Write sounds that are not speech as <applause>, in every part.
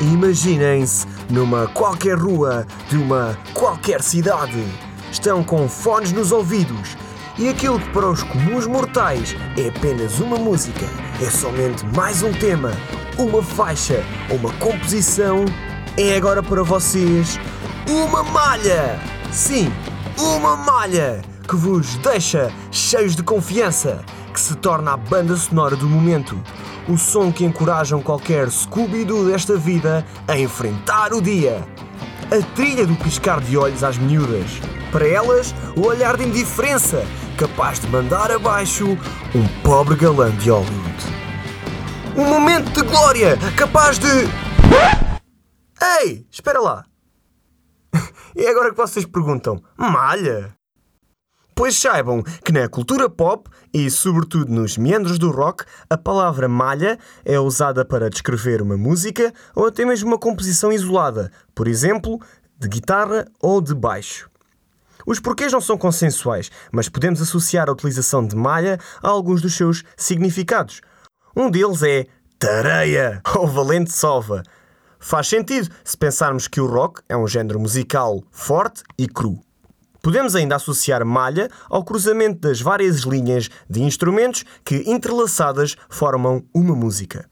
Imaginem-se numa qualquer rua de uma qualquer cidade. Estão com fones nos ouvidos e aquilo que para os comuns mortais é apenas uma música, é somente mais um tema, uma faixa uma composição, é agora para vocês uma malha! Sim, uma malha que vos deixa cheios de confiança, que se torna a banda sonora do momento o som que encorajam qualquer Scooby-Doo desta vida a enfrentar o dia. A trilha do piscar de olhos às miúdas. Para elas, o olhar de indiferença, capaz de mandar abaixo um pobre galã de Hollywood. Um momento de glória, capaz de. Ei, espera lá! <laughs> E é agora que vocês perguntam: malha? Pois saibam que na cultura pop e, sobretudo, nos meandros do rock, a palavra malha é usada para descrever uma música ou até mesmo uma composição isolada, por exemplo, de guitarra ou de baixo. Os porquês não são consensuais, mas podemos associar a utilização de malha a alguns dos seus significados. Um deles é tareia ou valente sova. Faz sentido se pensarmos que o rock é um género musical forte e cru. Podemos ainda associar malha ao cruzamento das várias linhas de instrumentos que, entrelaçadas, formam uma música.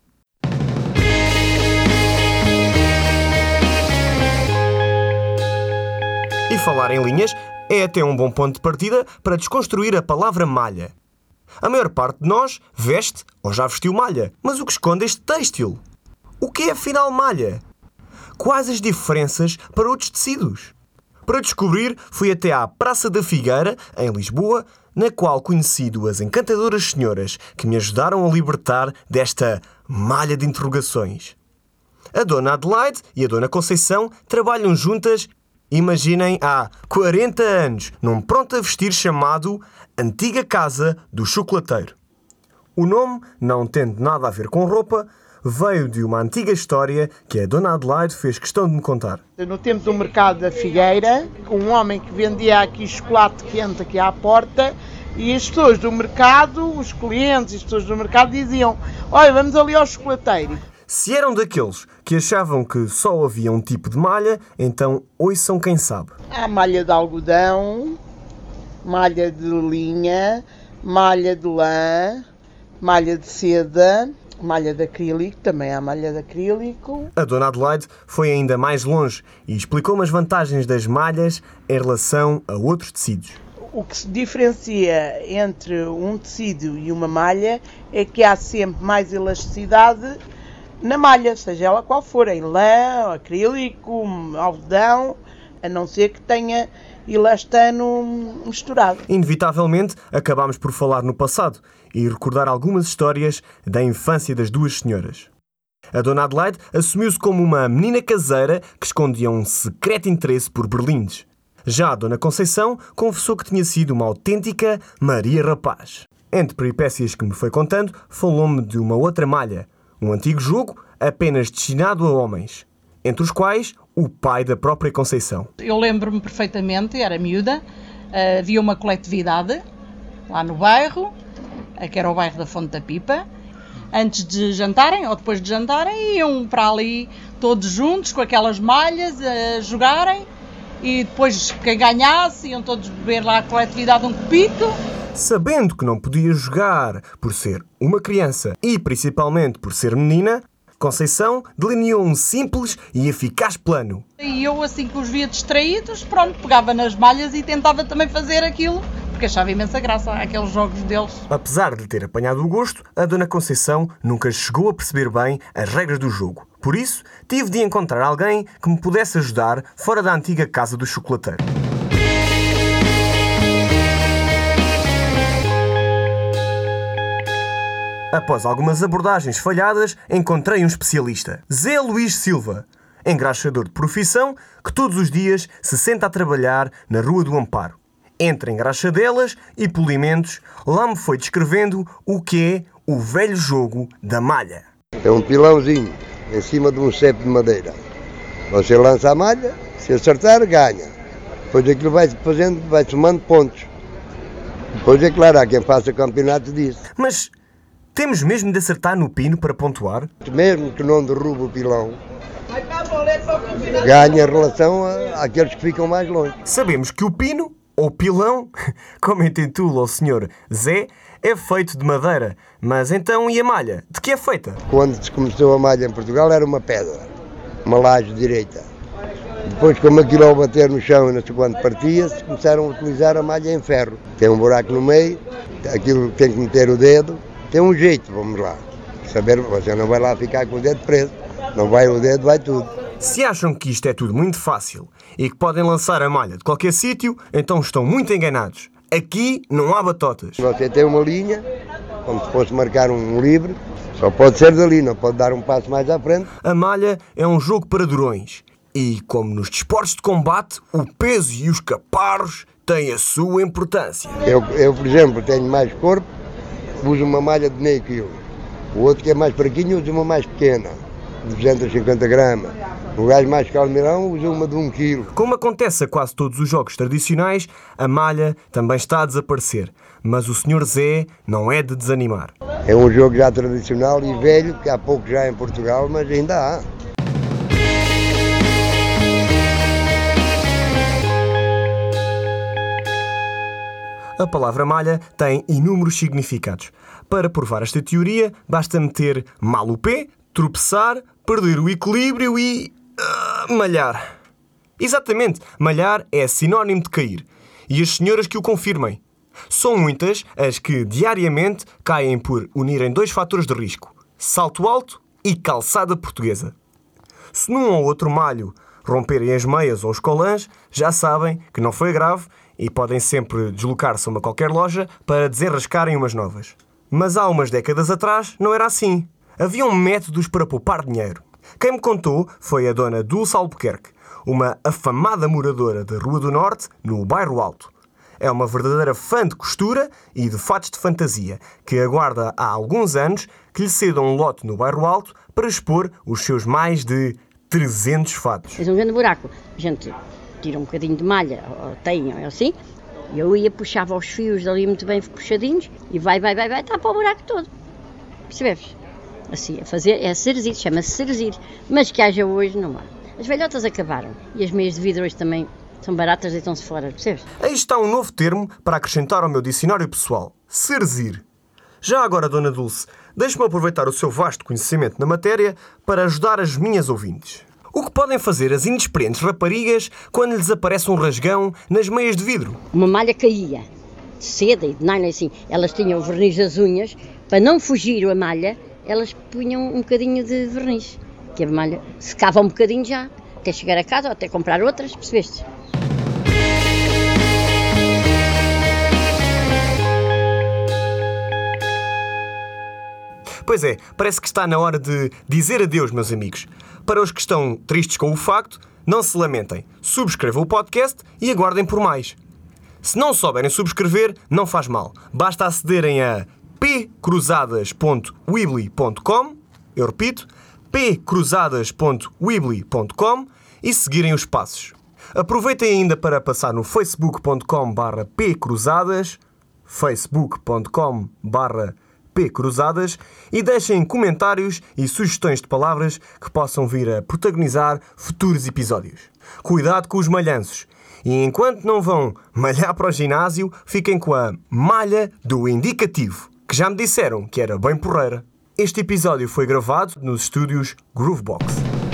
E falar em linhas é até um bom ponto de partida para desconstruir a palavra malha. A maior parte de nós veste ou já vestiu malha, mas o que esconde este têxtil? O que é afinal malha? Quais as diferenças para outros tecidos? Para descobrir, fui até à Praça da Figueira, em Lisboa, na qual conheci duas encantadoras senhoras que me ajudaram a libertar desta malha de interrogações. A Dona Adelaide e a Dona Conceição trabalham juntas, imaginem, há 40 anos, num pronto a vestir chamado Antiga Casa do Chocolateiro. O nome, não tendo nada a ver com roupa, veio de uma antiga história que a Dona Adelaide fez questão de me contar. No tempo do mercado da Figueira, um homem que vendia aqui chocolate quente aqui à porta, e as pessoas do mercado, os clientes e as pessoas do mercado diziam: Olha, vamos ali ao chocolateiro. Se eram daqueles que achavam que só havia um tipo de malha, então ouçam quem sabe. Há malha de algodão, malha de linha, malha de lã, malha de seda, malha de acrílico, também há malha de acrílico. A Dona Adelaide foi ainda mais longe e explicou-me as vantagens das malhas em relação a outros tecidos. O que se diferencia entre um tecido e uma malha é que há sempre mais elasticidade na malha, seja ela qual for, em lã, acrílico, algodão, a não ser que tenha elastano misturado. Inevitavelmente, acabámos por falar no passado e recordar algumas histórias da infância das duas senhoras. A Dona Adelaide assumiu-se como uma menina caseira que escondia um secreto interesse por berlindes. Já a Dona Conceição confessou que tinha sido uma autêntica Maria Rapaz. Entre peripécias que me foi contando, falou-me de uma outra malha, um antigo jogo apenas destinado a homens, entre os quais o pai da própria Conceição. Eu lembro-me perfeitamente, era miúda, eh, havia uma coletividade lá no bairro, que era o bairro da Fonte da Pipa. Antes de jantarem ou depois de jantarem, iam para ali todos juntos com aquelas malhas a jogarem e depois quem ganhasse iam todos beber lá a coletividade um copito. Sabendo que não podia jogar por ser uma criança e principalmente por ser menina, Conceição delineou um simples e eficaz plano. E eu, assim que os via distraídos, pronto, pegava nas malhas e tentava também fazer aquilo, porque achava imensa graça aqueles jogos deles. Apesar de ter apanhado o gosto, a Dona Conceição nunca chegou a perceber bem as regras do jogo. Por isso, tive de encontrar alguém que me pudesse ajudar fora da antiga casa do chocolateiro. Após algumas abordagens falhadas, encontrei um especialista, Zé Luís Silva, engraxador de profissão que todos os dias se senta a trabalhar na Rua do Amparo. Entre engraxadelas e polimentos, lá me foi descrevendo o que é o velho jogo da malha. É um pilãozinho em cima de um cepo de madeira. Você lança a malha, se acertar, ganha. Depois aquilo vai fazendo, vai somando pontos. Depois é claro, há quem faça campeonato disso. Mas temos mesmo de acertar no pino para pontuar? Mesmo que não derrube o pilão, ganha em relação a, àqueles que ficam mais longe. Sabemos que o pino, ou pilão, <laughs> como intitula o senhor Zé, é feito de madeira. Mas então e a malha? De que é feita? Quando se começou a malha em Portugal era uma pedra, uma laje direita. Depois, como aquilo ao bater no chão e não sei quando partia-se, começaram a utilizar a malha em ferro. Tem um buraco no meio, aquilo tem que meter o dedo, tem um jeito, vamos lá. Saber, você não vai lá ficar com o dedo preso, não vai o dedo, vai tudo. Se acham que isto é tudo muito fácil e que podem lançar a malha de qualquer sítio, então estão muito enganados. Aqui não há batotas. Você tem uma linha, como se fosse marcar um livre, só pode ser dali, não pode dar um passo mais à frente. A malha é um jogo para durões. E como nos desportos de combate, o peso e os caparros têm a sua importância. Eu, eu, por exemplo, tenho mais corpo, uso uma malha de meio quilo. O outro que é mais fraquinho usa uma mais pequena, de 250 gramas. O gajo mais calmeirão usa uma de 1 kg. Como acontece a quase todos os jogos tradicionais, a malha também está a desaparecer. Mas o Sr. Zé não é de desanimar. É um jogo já tradicional e velho, que há pouco já em Portugal, mas ainda há. A palavra malha tem inúmeros significados. Para provar esta teoria, basta meter mal o pé, tropeçar, perder o equilíbrio e. Uh, malhar. Exatamente, malhar é sinónimo de cair. E as senhoras que o confirmem. São muitas as que diariamente caem por unirem dois fatores de risco: salto alto e calçada portuguesa. Se num ou outro malho romperem as meias ou os colãs, já sabem que não foi grave e podem sempre deslocar-se a uma qualquer loja para desenrascarem umas novas. Mas há umas décadas atrás não era assim. Haviam métodos para poupar dinheiro. Quem me contou foi a dona Dulce Albuquerque, uma afamada moradora da Rua do Norte, no Bairro Alto. É uma verdadeira fã de costura e de fatos de fantasia, que aguarda há alguns anos que lhe cedam um lote no Bairro Alto para expor os seus mais de 300 fatos. Fez um grande buraco. Gente tira um bocadinho de malha, ou tem, ou assim, e eu ia, puxava os fios dali muito bem puxadinhos, e vai, vai, vai, vai, está para o buraco todo. Percebes? Assim, a fazer, é cerzir, chama-se cerzir. Mas que haja hoje, não há. As velhotas acabaram, e as meias de vidro hoje também são baratas, e estão-se fora, percebes? Aí está um novo termo para acrescentar ao meu dicionário pessoal: cerzir. Já agora, Dona Dulce, deixe-me aproveitar o seu vasto conhecimento na matéria para ajudar as minhas ouvintes. O que podem fazer as inexperientes raparigas quando lhes aparece um rasgão nas meias de vidro? Uma malha caía, de seda e de nylon assim. Elas tinham verniz das unhas, para não fugir a malha, elas punham um bocadinho de verniz. Que a malha secava um bocadinho já, até chegar a casa ou até comprar outras, percebeste? Pois é, parece que está na hora de dizer adeus, meus amigos. Para os que estão tristes com o facto, não se lamentem. Subscrevam o podcast e aguardem por mais. Se não souberem subscrever, não faz mal. Basta acederem a pcruzadas.weebly.com Eu repito, pcruzadas.weebly.com e seguirem os passos. Aproveitem ainda para passar no facebook.com pcruzadas facebook.com pcruzadas e deixem comentários e sugestões de palavras que possam vir a protagonizar futuros episódios. Cuidado com os malhanços e enquanto não vão malhar para o ginásio, fiquem com a malha do indicativo, que já me disseram que era bem porreira. Este episódio foi gravado nos estúdios Groovebox.